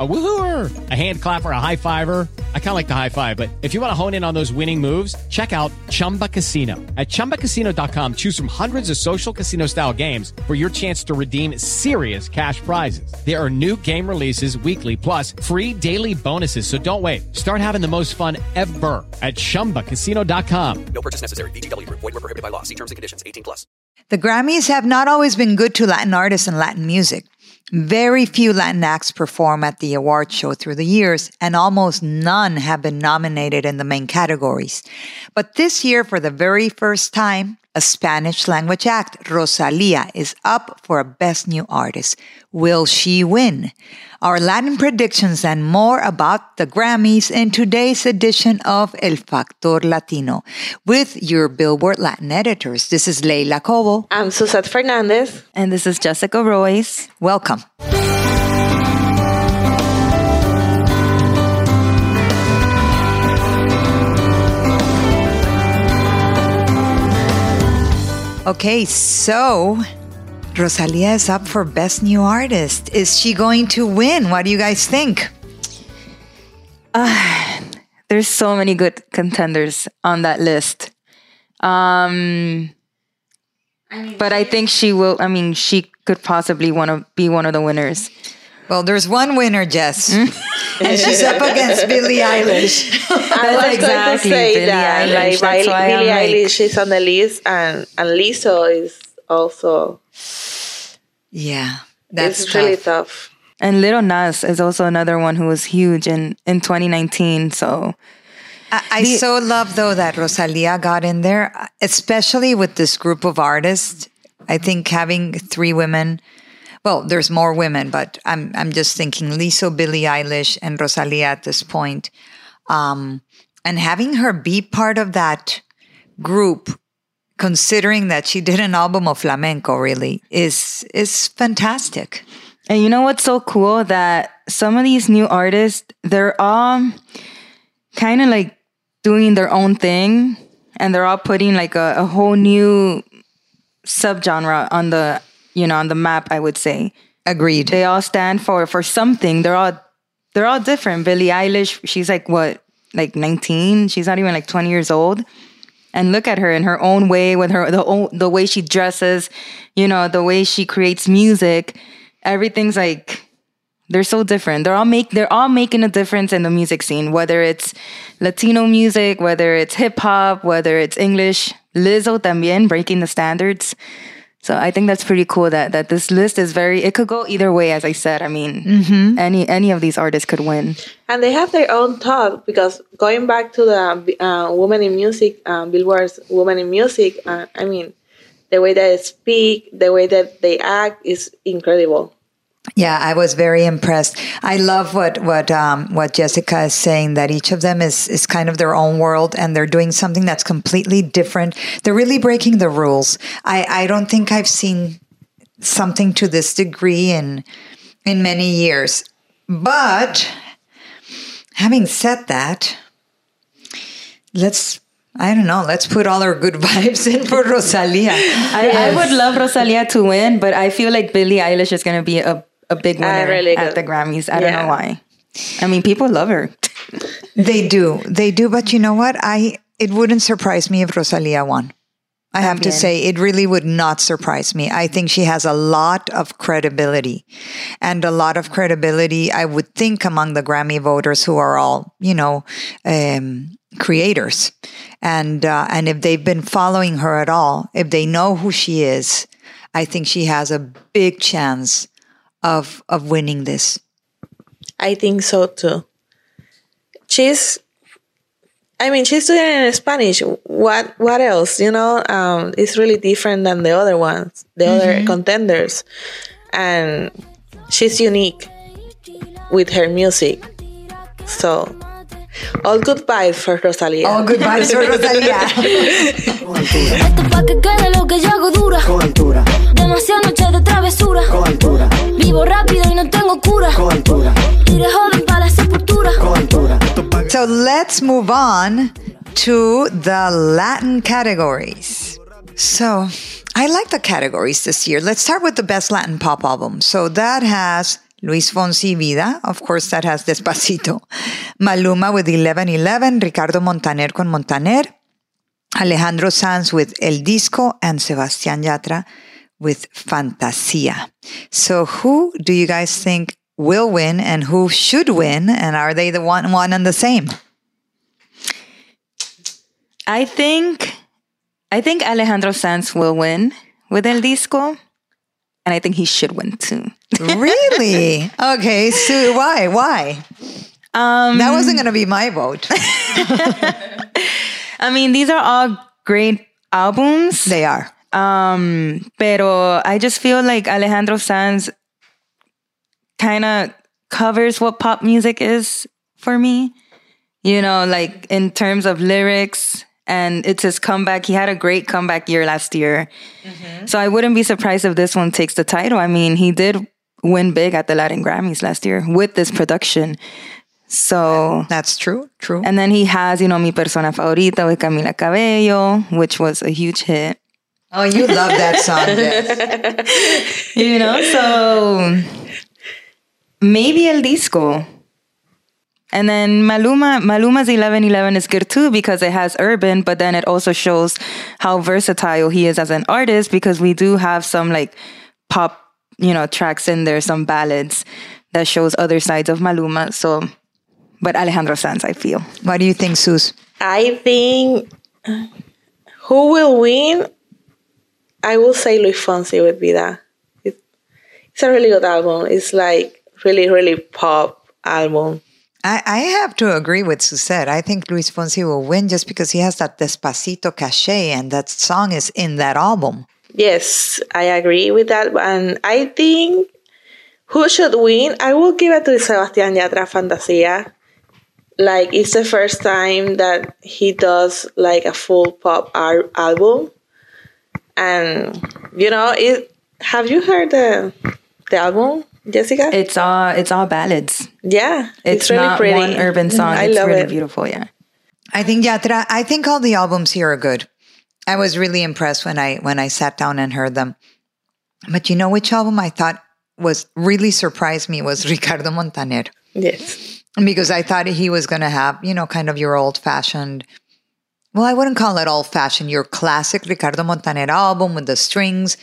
A woohooer, a hand clapper, a high fiver. I kind of like the high five, but if you want to hone in on those winning moves, check out Chumba Casino. At ChumbaCasino.com, choose from hundreds of social casino style games for your chance to redeem serious cash prizes. There are new game releases weekly, plus free daily bonuses. So don't wait. Start having the most fun ever at ChumbaCasino.com. No purchase necessary. VGW Group. Void were prohibited by law. See terms and conditions. 18 plus. The Grammys have not always been good to Latin artists and Latin music. Very few Latin acts perform at the award show through the years, and almost none have been nominated in the main categories. But this year, for the very first time, a Spanish language act, Rosalia, is up for a Best New Artist. Will she win? Our Latin predictions and more about the Grammys in today's edition of El Factor Latino with your Billboard Latin editors. This is Leila Cobo. I'm Suzette Fernandez. And this is Jessica Roiz. Welcome. Okay, so Rosalia is up for Best New Artist. Is she going to win? What do you guys think? Uh, there's so many good contenders on that list. Um, I mean, but I think she will. I mean, she could possibly want to be one of the winners. Well, there's one winner, Jess, mm. and she's up against Billie Eilish. I was exactly going to say Billie that, Eilish. like, Billie Eilish is on the list, and and Lizzo is also. Yeah, that's it's tough. really tough. And Lil Nas is also another one who was huge in in 2019. So. I, I the, so love though that Rosalia got in there, especially with this group of artists. I think having three women well, there's more women, but I'm I'm just thinking Lizzo, Billie Eilish, and Rosalia at this point, um, and having her be part of that group, considering that she did an album of flamenco, really is is fantastic. And you know what's so cool that some of these new artists, they're all kind of like doing their own thing, and they're all putting like a, a whole new subgenre on the you know, on the map, I would say. Agreed. They all stand for for something. They're all they're all different. Billie Eilish, she's like what, like 19? She's not even like 20 years old. And look at her in her own way with her the the way she dresses, you know, the way she creates music. Everything's like they're so different. They're all make they're all making a difference in the music scene, whether it's Latino music, whether it's hip hop, whether it's English. Lizzo también breaking the standards. So I think that's pretty cool that that this list is very. It could go either way, as I said. I mean, mm-hmm. any any of these artists could win. And they have their own thought because going back to the uh, women in music, uh, Billboard's women in music. Uh, I mean, the way that they speak, the way that they act is incredible. Yeah, I was very impressed. I love what what um, what Jessica is saying that each of them is is kind of their own world and they're doing something that's completely different. They're really breaking the rules. I I don't think I've seen something to this degree in in many years. But having said that, let's I don't know. Let's put all our good vibes in for Rosalia. I, yes. I, would love Rosalia to win, but I feel like Billie Eilish is going to be a a big winner really at the Grammys. I yeah. don't know why. I mean, people love her. they do, they do. But you know what? I it wouldn't surprise me if Rosalia won. I have to say, it really would not surprise me. I think she has a lot of credibility and a lot of credibility, I would think, among the Grammy voters who are all, you know, um, creators. And, uh, and if they've been following her at all, if they know who she is, I think she has a big chance of of winning this. I think so too. She's I mean, she's doing it in Spanish. What what else? You know, um, it's really different than the other ones, the mm-hmm. other contenders, and she's unique with her music. So, all good vibes for Rosalía. All good vibes for Rosalía. Demasiadas noches de travesura. Con altura. Vivo rápido y no tengo cura. Con altura. Iré joven para la sepultura. Con altura. So let's move on to the Latin categories. So I like the categories this year. Let's start with the best Latin pop album. So that has Luis Fonsi Vida. Of course, that has Despacito. Maluma with 1111. Ricardo Montaner con Montaner. Alejandro Sanz with El Disco. And Sebastián Yatra with Fantasia. So who do you guys think will win and who should win? And are they the one, one and the same? I think I think Alejandro Sanz will win with El Disco. And I think he should win too. really? Okay, so why? Why? Um, That wasn't going to be my vote. I mean, these are all great albums. they are. Um, pero I just feel like Alejandro Sanz kind of covers what pop music is for me. You know, like in terms of lyrics, and it's his comeback. He had a great comeback year last year. Mm-hmm. So I wouldn't be surprised if this one takes the title. I mean, he did win big at the Latin Grammys last year with this production. So That's true. True. and then he has, you know, Mi Persona Favorita with Camila Cabello, which was a huge hit. oh, you love that song. Jess. You know, so maybe El Disco. And then Maluma, Maluma's 1111 is good too because it has urban, but then it also shows how versatile he is as an artist because we do have some like pop, you know, tracks in there, some ballads that shows other sides of Maluma. So, but Alejandro Sanz, I feel. what do you think, Sus? I think who will win? I will say Luis Fonsi with Vida. It, it's a really good album. It's like really, really pop album. I, I have to agree with Suzette. I think Luis Fonsi will win just because he has that Despacito cachet and that song is in that album. Yes, I agree with that. And I think who should win? I will give it to Sebastián Yatra Fantasia. Like it's the first time that he does like a full pop ar- album, and you know it. Have you heard the the album, Jessica? It's all it's all ballads. yeah, It's, really not pretty. one urban song. I it's love really it. beautiful. Yeah. I think Yatra, I think all the albums here are good. I was really impressed when I when I sat down and heard them. But you know which album I thought was really surprised me was Ricardo Montaner. Yes. because I thought he was going to have, you know, kind of your old fashioned, well, I wouldn't call it old fashioned, your classic Ricardo Montaner album with the strings.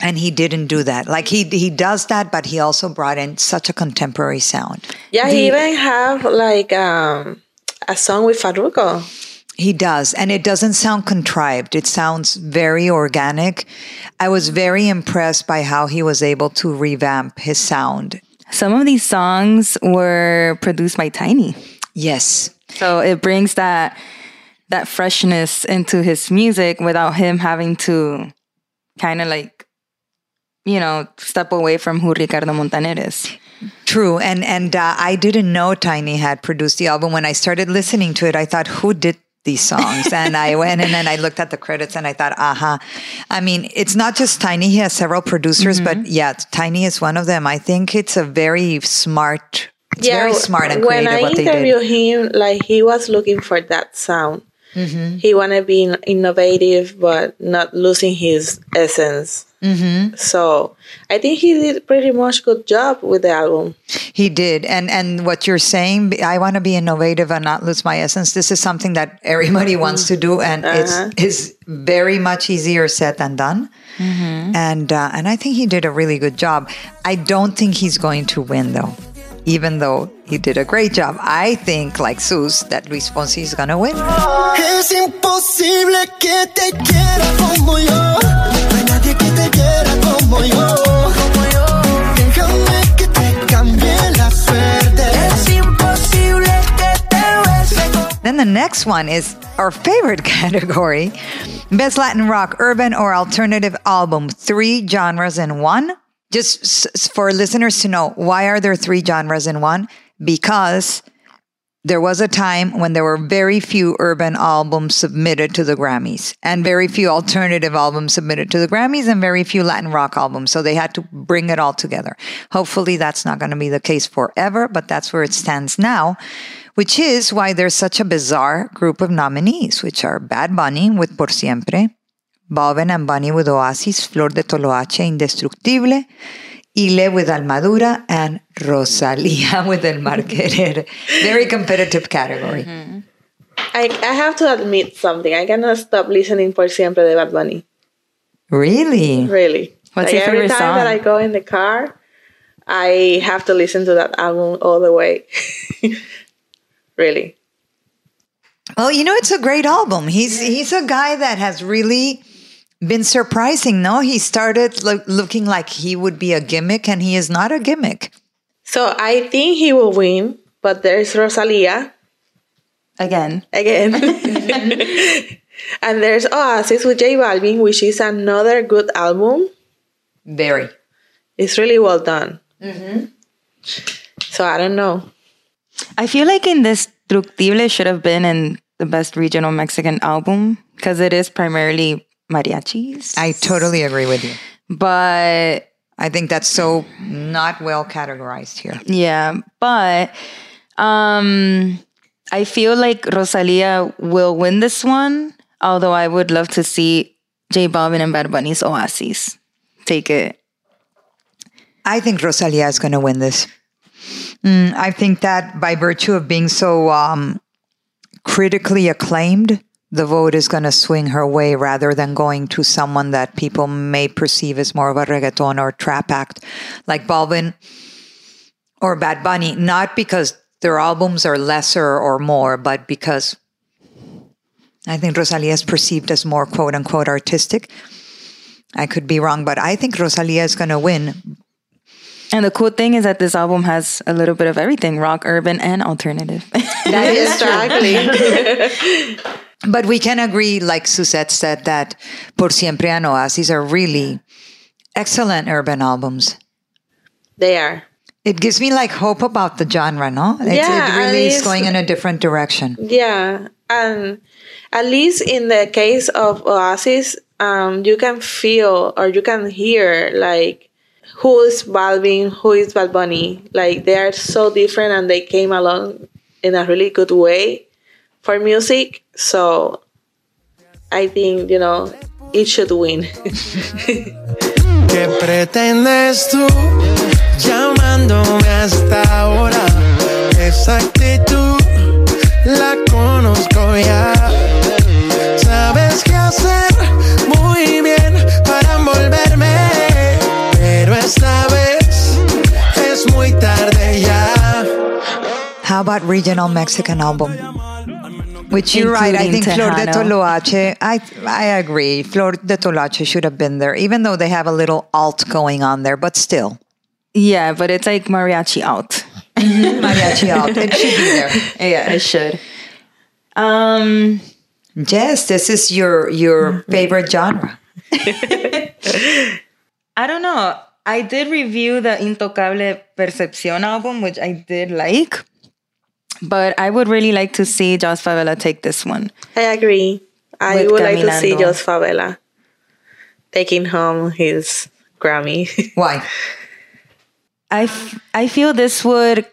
And he didn't do that. Like he he does that, but he also brought in such a contemporary sound. Yeah, he even have like um, a song with Farruko. He does. And it doesn't sound contrived. It sounds very organic. I was very impressed by how he was able to revamp his sound. Some of these songs were produced by Tiny. Yes. So it brings that that freshness into his music without him having to kind of like you know step away from who Ricardo Montaner is. True, and and uh, I didn't know Tiny had produced the album. When I started listening to it, I thought, "Who did these songs?" and I went and then I looked at the credits and I thought, "Aha!" I mean, it's not just Tiny; he has several producers, but yeah, Tiny is one of them. I think it's a very smart, it's very smart and when creative I what they interviewed did. him, like he was looking for that sound. Mm-hmm. He wanted to be innovative, but not losing his essence. Mm-hmm. So I think he did pretty much good job with the album. He did, and and what you're saying, I want to be innovative and not lose my essence. This is something that everybody wants to do, and it's is very much easier said than done. And uh, and I think he did a really good job. I don't think he's going to win though, even though he did a great job. I think, like Sus, that Luis Fonsi is going to win. Como yo. Then the next one is our favorite category Best Latin Rock, Urban, or Alternative Album. Three genres in one. Just for listeners to know, why are there three genres in one? Because there was a time when there were very few urban albums submitted to the Grammys and very few alternative albums submitted to the Grammys and very few Latin rock albums. So they had to bring it all together. Hopefully that's not going to be the case forever, but that's where it stands now, which is why there's such a bizarre group of nominees, which are Bad Bunny with Por Siempre, Balvin and Bunny with Oasis, Flor de Toloache, Indestructible, Ile with Almadura, and Rosalía with El Mal Querer. Very competitive category. Mm-hmm. I, I have to admit something. I cannot stop listening Por Siempre de Bad Bunny. Really? Really. What's like your every favorite time that? I go in the car, I have to listen to that album all the way. really. Well, you know, it's a great album. He's he's a guy that has really been surprising. No, he started lo- looking like he would be a gimmick, and he is not a gimmick. So I think he will win, but there's Rosalia Again. again. and there's Oasis with J Balvin, which is another good album. Very. It's really well done. Mm-hmm. So I don't know. I feel like Indestructible should have been in the best regional Mexican album because it is primarily mariachis. I totally agree with you. But I think that's so not well categorized here. yeah, but um I feel like Rosalia will win this one, although I would love to see J Balvin and Bad Bunny's Oasis take it. I think Rosalia is going to win this. Mm, I think that by virtue of being so um, critically acclaimed, the vote is going to swing her way rather than going to someone that people may perceive as more of a reggaeton or trap act like Balvin or Bad Bunny. Not because their albums are lesser or more, but because I think Rosalia is perceived as more quote unquote artistic. I could be wrong, but I think Rosalia is going to win And the cool thing is that this album has a little bit of everything rock, urban, and alternative. That is exactly. But we can agree, like Suzette said, that Por Siempre and Oasis are really excellent urban albums. they are. It gives me like hope about the genre, no? It's, Yeah, it really is going in a different direction. Yeah, and at least in the case of Oasis, um, you can feel or you can hear like who is Balvin, who is Bad Bunny. Like they are so different, and they came along in a really good way for music. So I think you know it should win. ¿Qué pretendes tú llamándome hasta ahora? Esa actitud la conozco ya. Sabes qué hacer muy bien para envolverme, pero esta vez es muy tarde ya. How about regional Mexican album? Which you're right. I think Flor de Tejano. Toloache. I I agree. Flor de Toloache should have been there, even though they have a little alt going on there. But still, yeah, but it's like mariachi out. mariachi alt. It should be there. Yeah, it should. Um, Yes, this is your your favorite genre. I don't know. I did review the Intocable Percepción album, which I did like. But I would really like to see Joss Favela take this one. I agree. I With would like to see Caminando. Joss Favela taking home his Grammy. Why? I, f- I feel this would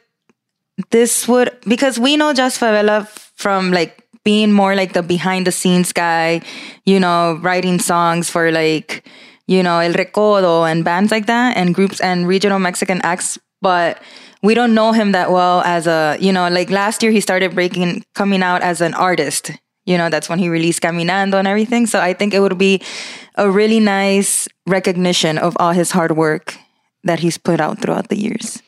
this would because we know Joss Favela from like being more like the behind the scenes guy, you know, writing songs for like you know El Recodo and bands like that and groups and regional Mexican acts, but we don't know him that well as a you know like last year he started breaking coming out as an artist. You know, that's when he released Caminando and everything. So I think it would be a really nice recognition of all his hard work that he's put out throughout the years.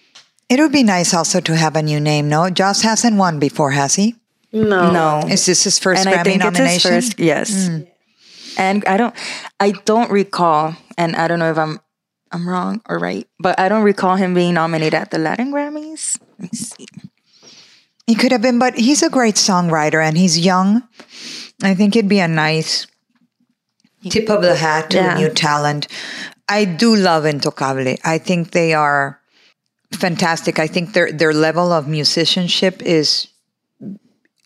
It would be nice also to have a new name. No, Joss hasn't won before, has he? no. No, Is this his first and Grammy I think it's nomination? his first. Yes, hmm. and I don't, I don't recall, and I don't know if I'm, I'm wrong or right, but I don't recall him being nominated at the Latin Grammys. Let me see. He could have been, but he's a great songwriter and he's young. I think it'd be a nice tip of the hat to Yeah. new talent. I do love Intocable. I think they are fantastic. I think their their level of musicianship is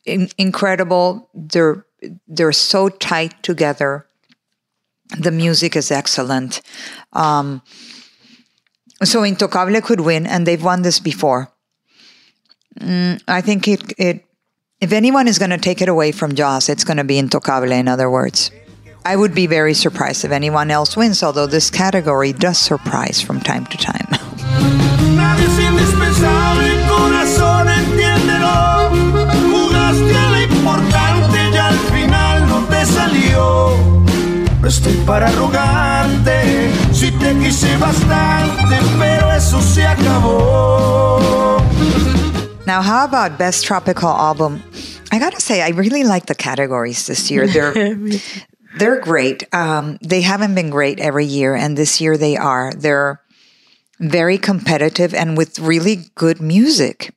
in- incredible. They're they're so tight together. The music is excellent. Um, so Intocable could win, and they've won this before. Mm, I think it it if anyone is going to take it away from Joss, it's going to be Intocable. In other words, I would be very surprised if anyone else wins, although this category does surprise from time to time. No estoy para rogarte, si te quise bastante, pero eso se acabó. Now, how about Best Tropical Album? I gotta say, I really like the categories this year. They're they're great. Um, they haven't been great every year, and this year they are. They're very competitive and with really good music.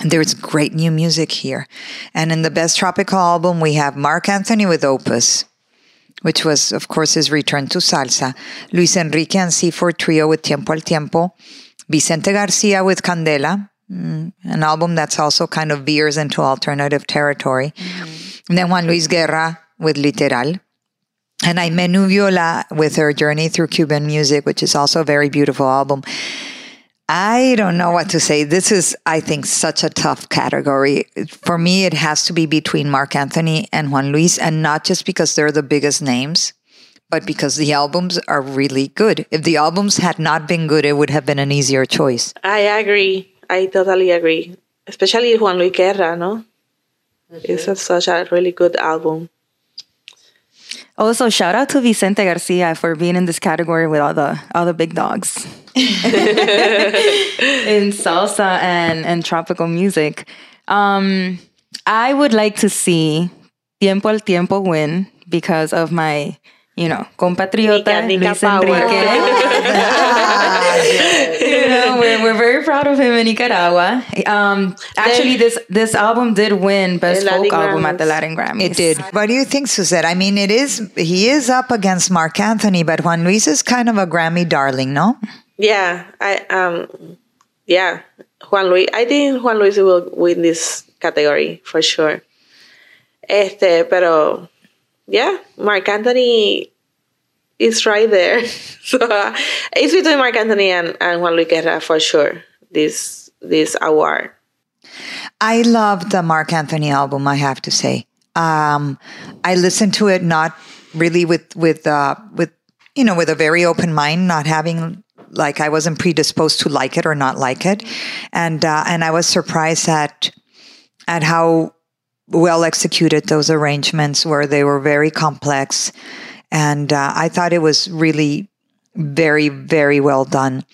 And there's great new music here. And in the Best Tropical Album, we have Marc Anthony with Opus, which was, of course, his return to salsa. Luis Enrique and C4 Trio with Tiempo al Tiempo. Vicente Garcia with Candela, mm, an album that's also kind of veers into alternative territory. And then Juan Luis Guerra with Literal. And Aymée Nuviola with her journey through Cuban music, which is also a very beautiful album. I don't know what to say. This is, I think, such a tough category. For me, it has to be between Marc Anthony and Juan Luis, and not just because they're the biggest names, but because the albums are really good. If the albums had not been good, it would have been an easier choice. I agree. I totally agree. Especially Juan Luis Guerra, no? It's a, such a really good album. Also, shout out to Vicente Garcia for being in this category with all the all the big dogs in salsa and and tropical music. Um, I would like to see Tiempo al Tiempo win because of my, you know, compatriota Luis power. Enrique. you know, we're, we're very proud of him in Nicaragua. Um, actually, this this album did win Best The Latin Folk Album at the Latin Grammys. It did. What do you think, Suzette? I mean, it is, he is up against Marc Anthony, but Juan Luis is kind of a Grammy darling, no? Yeah, I um, yeah, Juan Luis. I think Juan Luis will win this category for sure. Este, pero yeah, Marc Anthony is right there. so uh, it's between Marc Anthony and, and Juan Luis Guerra for sure. This this award. I love the Marc Anthony album, I have to say. Um, I listened to it not really with with uh, with you know with a very open mind, not having like I wasn't predisposed to like it or not like it, and uh, and I was surprised at at how well executed those arrangements were. They were very complex, and uh, I thought it was really very very well done.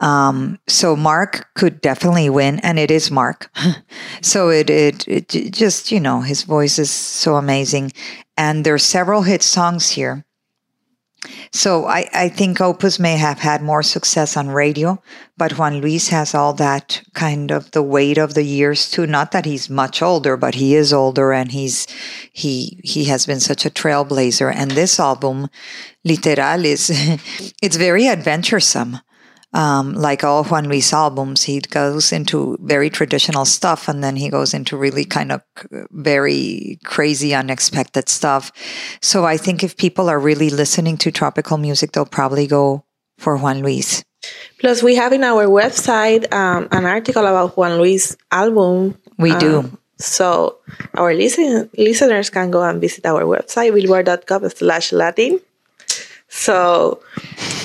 Um, so Marc could definitely win, and it is Marc. so it, it it just you know his voice is so amazing, and there's several hit songs here. So I, I think Opus may have had more success on radio, but Juan Luis has all that kind of the weight of the years too. Not that he's much older, but he is older and he's he he has been such a trailblazer. And this album, Literal, is it's very adventuresome. Um, like all Juan Luis albums, he goes into very traditional stuff and then he goes into really kind of very crazy, unexpected stuff. So I think if people are really listening to tropical music, they'll probably go for Juan Luis. Plus, we have in our website um, an article about Juan Luis album. We do. Um, so our listen, listeners can go and visit our website, billboard.com slash Latin. So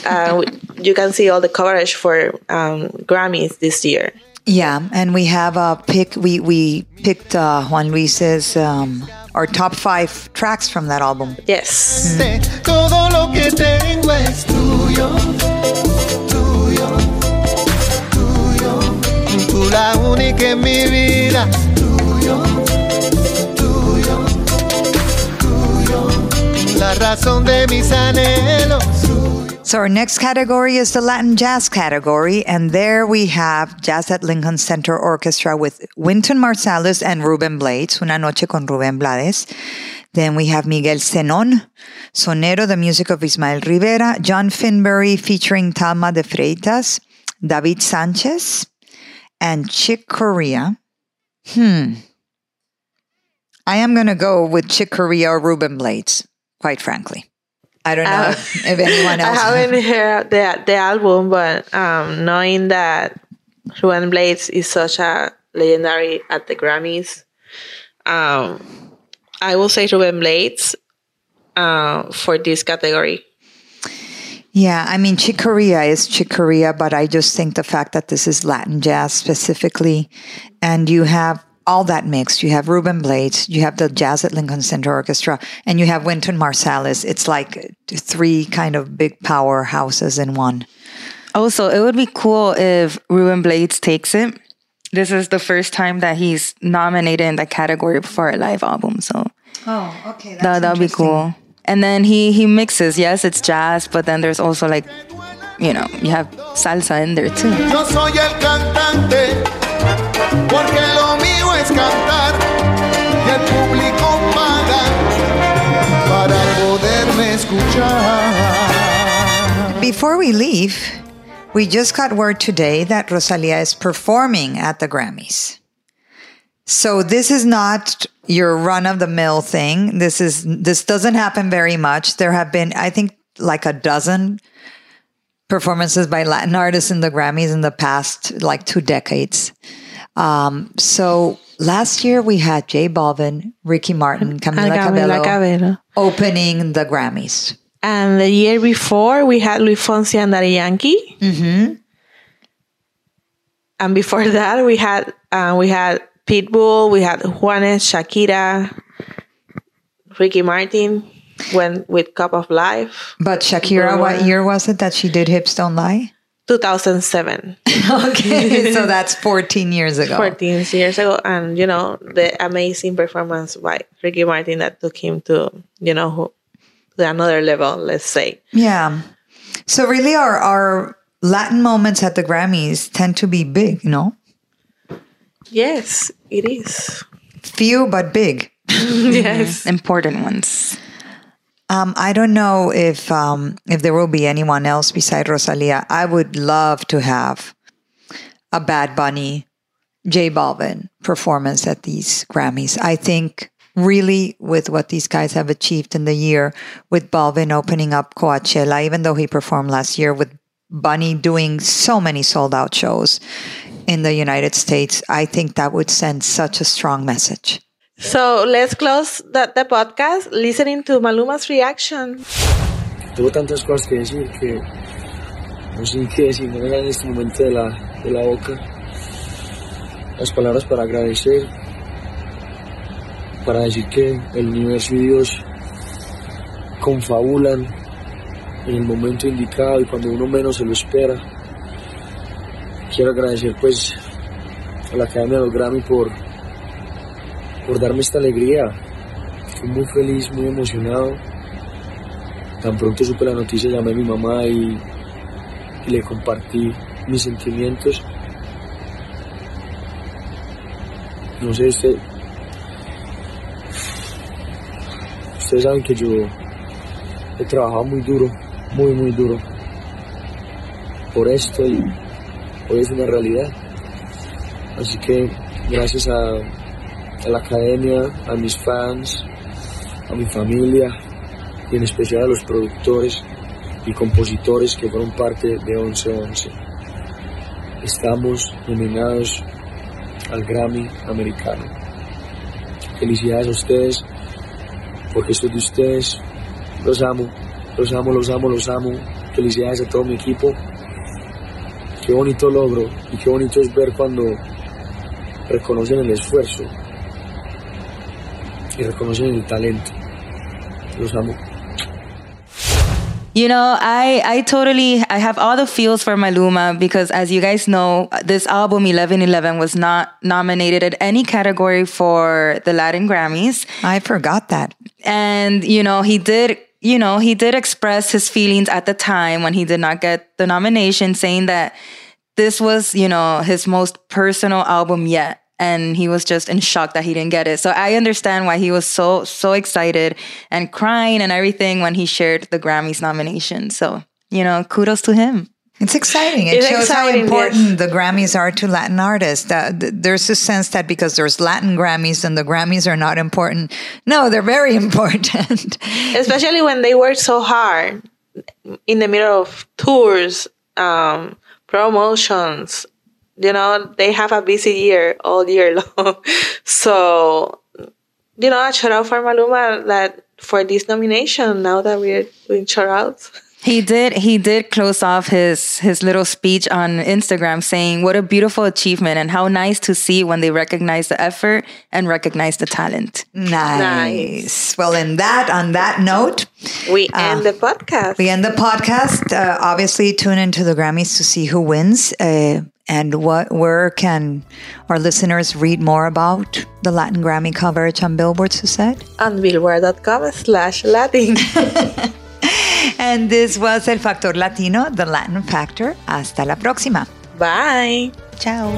uh, you can see all the coverage for um, Grammys this year. Yeah, and we have a pick. We we picked uh, Juan Luis's um, our top five tracks from that album. Yes. Todo La razón de mis anhelos. So our next category is the Latin jazz category, and there we have Jazz at Lincoln Center Orchestra with Wynton Marsalis and Ruben Blades, Una Noche con Ruben Blades. Then we have Miguel Zenon, Sonero, the music of Ismael Rivera, John Finbury featuring Thalma de Freitas, David Sanchez, and Chick Corea. Hmm. I am going to go with Chick Corea or Ruben Blades, quite frankly. I don't know Uh, if, anyone I else. haven't heard the, the album, but um, knowing that Ruben Blades is such a legendary at the Grammys, um, I will say Ruben Blades. uh, for this category. Yeah, I mean, Chick Corea is Chick Corea, but I just think the fact that this is Latin jazz specifically, and you have all that mixed. You have Ruben Blades, you have the Jazz at Lincoln Center Orchestra, and you have Wynton Marsalis. It's like three kind of big powerhouses in one. Also, it would be cool if Ruben Blades takes it. This is the first time that he's nominated in that category for a live album, so Oh, okay. that that'd be cool. And then he he mixes. Yes, it's jazz, but then there's also like, you know, you have salsa in there too. Porque lo mío es cantar y el público paga para poderme escuchar. Before we leave, we just got word today that Rosalia is performing at the Grammys. So this is not your run of the mill thing. This is this doesn't happen very much. There have been I think like a dozen performances by Latin artists in the Grammys in the past like two decades. Um, so last year we had J Balvin, Ricky Martin, Camila Camila Cabello Cabello. opening the Grammys. And the year before, we had Luis Fonsi and Daddy Yankee. Mm-hmm. And before that, we had uh, we had Pitbull, we had Juanes, Shakira, Ricky Martin, went with Cup of Life, But Shakira, what year was it that she did Hips Don't Lie? 2007, Okay, so that's 14 years ago. 14 years ago, and you know the amazing performance by Ricky Martin that took him to you know who, to another level. Let's say. Yeah. So really our our Latin moments at the Grammys tend to be big, you know? Yes, it is. Few but big. yes. Important ones. Um, I don't know if um, if there will be anyone else beside Rosalia. I would love to have a Bad Bunny, J Balvin performance at these Grammys. I think really with what these guys have achieved in the year, with Balvin opening up Coachella, even though he performed last year, with Bunny doing so many sold out shows in the United States, I think that would send such a strong message. So let's close the, the podcast listening to Maluma's reaction. Tengo tantas cosas que decir que no sé qué decir, no me en este momento de la, de la boca las palabras para agradecer, para decir que el universo y Dios confabulan en el momento indicado y cuando uno menos se lo espera. Quiero agradecer pues a la Academia de los Grammy por, por darme esta alegría. Estoy muy feliz, muy emocionado. Tan pronto supe la noticia, llamé a mi mamá y, le compartí mis sentimientos. No sé, este, ustedes saben que yo he trabajado muy duro, muy, muy duro por esto y hoy es una realidad. Así que gracias a, a la academia, a mis fans, a mi familia y en especial a los productores y compositores que fueron parte de 1111. Estamos nominados al Grammy americano. Felicidades a ustedes, porque es de ustedes. Los amo, los amo, los amo, los amo. Felicidades a todo mi equipo. Qué bonito logro y qué bonito es ver cuando reconocen el esfuerzo y reconocen el talento. Los amo. You know, I I totally I have all the feels for Maluma because as you guys know, this album 1111 was not nominated at any category for the Latin Grammys. I forgot that. And you know, he did you know, he did express his feelings at the time when he did not get the nomination saying that this was, you know, his most personal album yet and he was just in shock that he didn't get it. So I understand why he was so so excited and crying and everything when he shared the Grammys nomination. So, you know, kudos to him. It's exciting. It It's shows exciting, how important the Grammys are to Latin artists. Uh, th- there's a sense that because there's Latin Grammys, then the Grammys are not important. No, they're very important. especially when they work so hard in the middle of tours, um, promotions. You know, they have a busy year all year long. so you know, a shout out for Maluma that for this nomination. Now that we're doing shout outs. He did. He did close off his his little speech on Instagram, saying, "What a beautiful achievement, and how nice to see when they recognize the effort and recognize the talent." Nice. Well, in that, on that note, We end the podcast. we end the podcast. Uh, obviously, tune into the Grammys to see who wins. Uh, and what where can our listeners read more about the Latin Grammy coverage on Billboard Suzette? on billboard.com slash Latin. And this was El Factor Latino, the Latin Factor. Hasta la próxima. Bye. Ciao.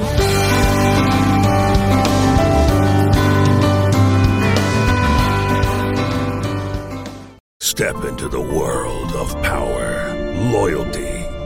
Step into the world of power, loyalty,